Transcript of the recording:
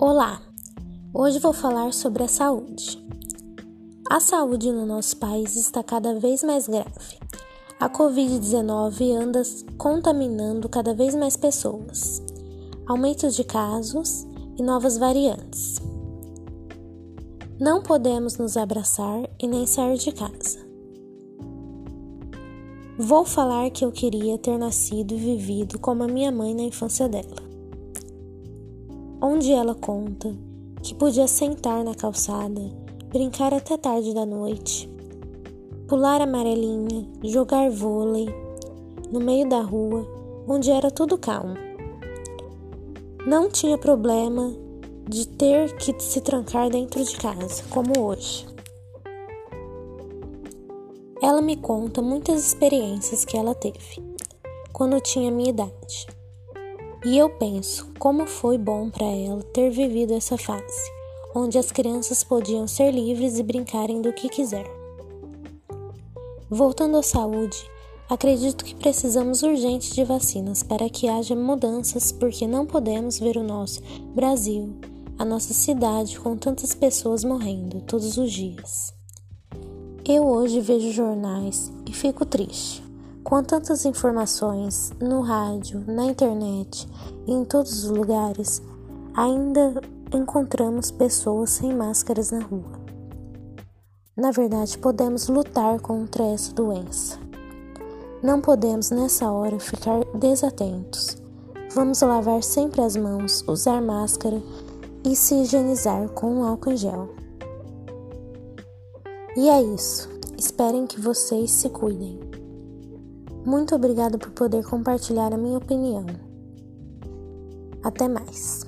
Olá! Hoje vou falar sobre a saúde. A saúde no nosso país está cada vez mais grave. A Covid-19 anda contaminando cada vez mais pessoas. Aumento de casos e novas variantes. Não podemos nos abraçar e nem sair de casa. Vou falar que eu queria ter nascido e vivido como a minha mãe na infância dela onde ela conta que podia sentar na calçada, brincar até tarde da noite, pular amarelinha, jogar vôlei no meio da rua, onde era tudo calmo. Não tinha problema de ter que se trancar dentro de casa, como hoje. Ela me conta muitas experiências que ela teve quando tinha minha idade. E eu penso como foi bom para ela ter vivido essa fase, onde as crianças podiam ser livres e brincarem do que quiser. Voltando à saúde, acredito que precisamos urgente de vacinas para que haja mudanças, porque não podemos ver o nosso Brasil, a nossa cidade com tantas pessoas morrendo todos os dias. Eu hoje vejo jornais e fico triste. Com tantas informações no rádio, na internet e em todos os lugares, ainda encontramos pessoas sem máscaras na rua. Na verdade, podemos lutar contra essa doença. Não podemos nessa hora ficar desatentos. Vamos lavar sempre as mãos, usar máscara e se higienizar com álcool em gel. E é isso. Esperem que vocês se cuidem. Muito obrigada por poder compartilhar a minha opinião. Até mais.